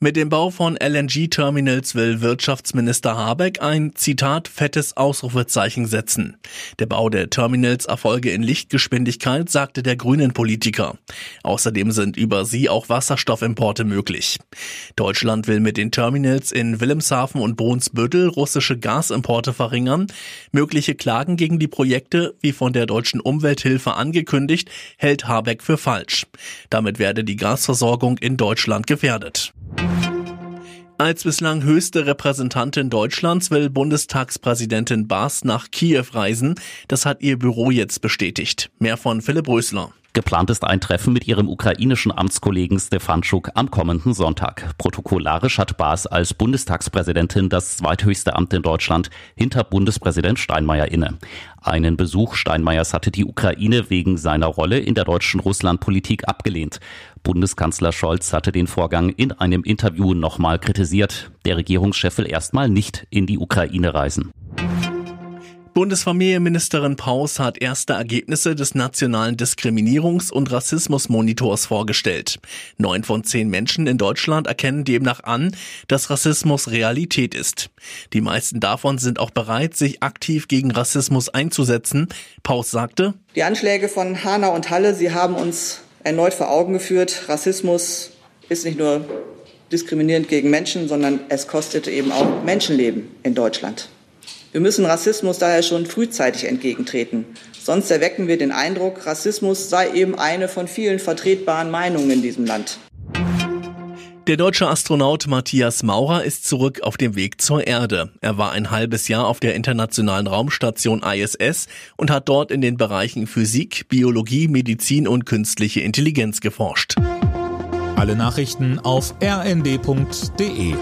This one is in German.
Mit dem Bau von LNG-Terminals will Wirtschaftsminister Habeck ein Zitat fettes Ausrufezeichen setzen. Der Bau der Terminals erfolge in Lichtgeschwindigkeit, sagte der grünen Politiker. Außerdem sind über sie auch Wasserstoffimporte möglich. Deutschland will mit den Terminals in Wilhelmshaven und Brunsbüttel russische Gasimporte verringern. Mögliche Klagen gegen die Projekte, wie von der deutschen Umwelthilfe angekündigt, hält Habeck für falsch. Damit werde die Gasversorgung in Deutschland gefährdet. Als bislang höchste Repräsentantin Deutschlands will Bundestagspräsidentin Baas nach Kiew reisen. Das hat ihr Büro jetzt bestätigt. Mehr von Philipp Rösler. Geplant ist ein Treffen mit ihrem ukrainischen Amtskollegen Stefanschuk am kommenden Sonntag. Protokollarisch hat Baas als Bundestagspräsidentin das zweithöchste Amt in Deutschland hinter Bundespräsident Steinmeier inne. Einen Besuch Steinmeiers hatte die Ukraine wegen seiner Rolle in der deutschen Russlandpolitik abgelehnt. Bundeskanzler Scholz hatte den Vorgang in einem Interview nochmal kritisiert. Der Regierungschef will erstmal nicht in die Ukraine reisen. Bundesfamilienministerin Paus hat erste Ergebnisse des nationalen Diskriminierungs- und Rassismusmonitors vorgestellt. Neun von zehn Menschen in Deutschland erkennen demnach an, dass Rassismus Realität ist. Die meisten davon sind auch bereit, sich aktiv gegen Rassismus einzusetzen. Paus sagte, Die Anschläge von Hanau und Halle, sie haben uns erneut vor Augen geführt, Rassismus ist nicht nur diskriminierend gegen Menschen, sondern es kostet eben auch Menschenleben in Deutschland. Wir müssen Rassismus daher schon frühzeitig entgegentreten. Sonst erwecken wir den Eindruck, Rassismus sei eben eine von vielen vertretbaren Meinungen in diesem Land. Der deutsche Astronaut Matthias Maurer ist zurück auf dem Weg zur Erde. Er war ein halbes Jahr auf der internationalen Raumstation ISS und hat dort in den Bereichen Physik, Biologie, Medizin und künstliche Intelligenz geforscht. Alle Nachrichten auf rnd.de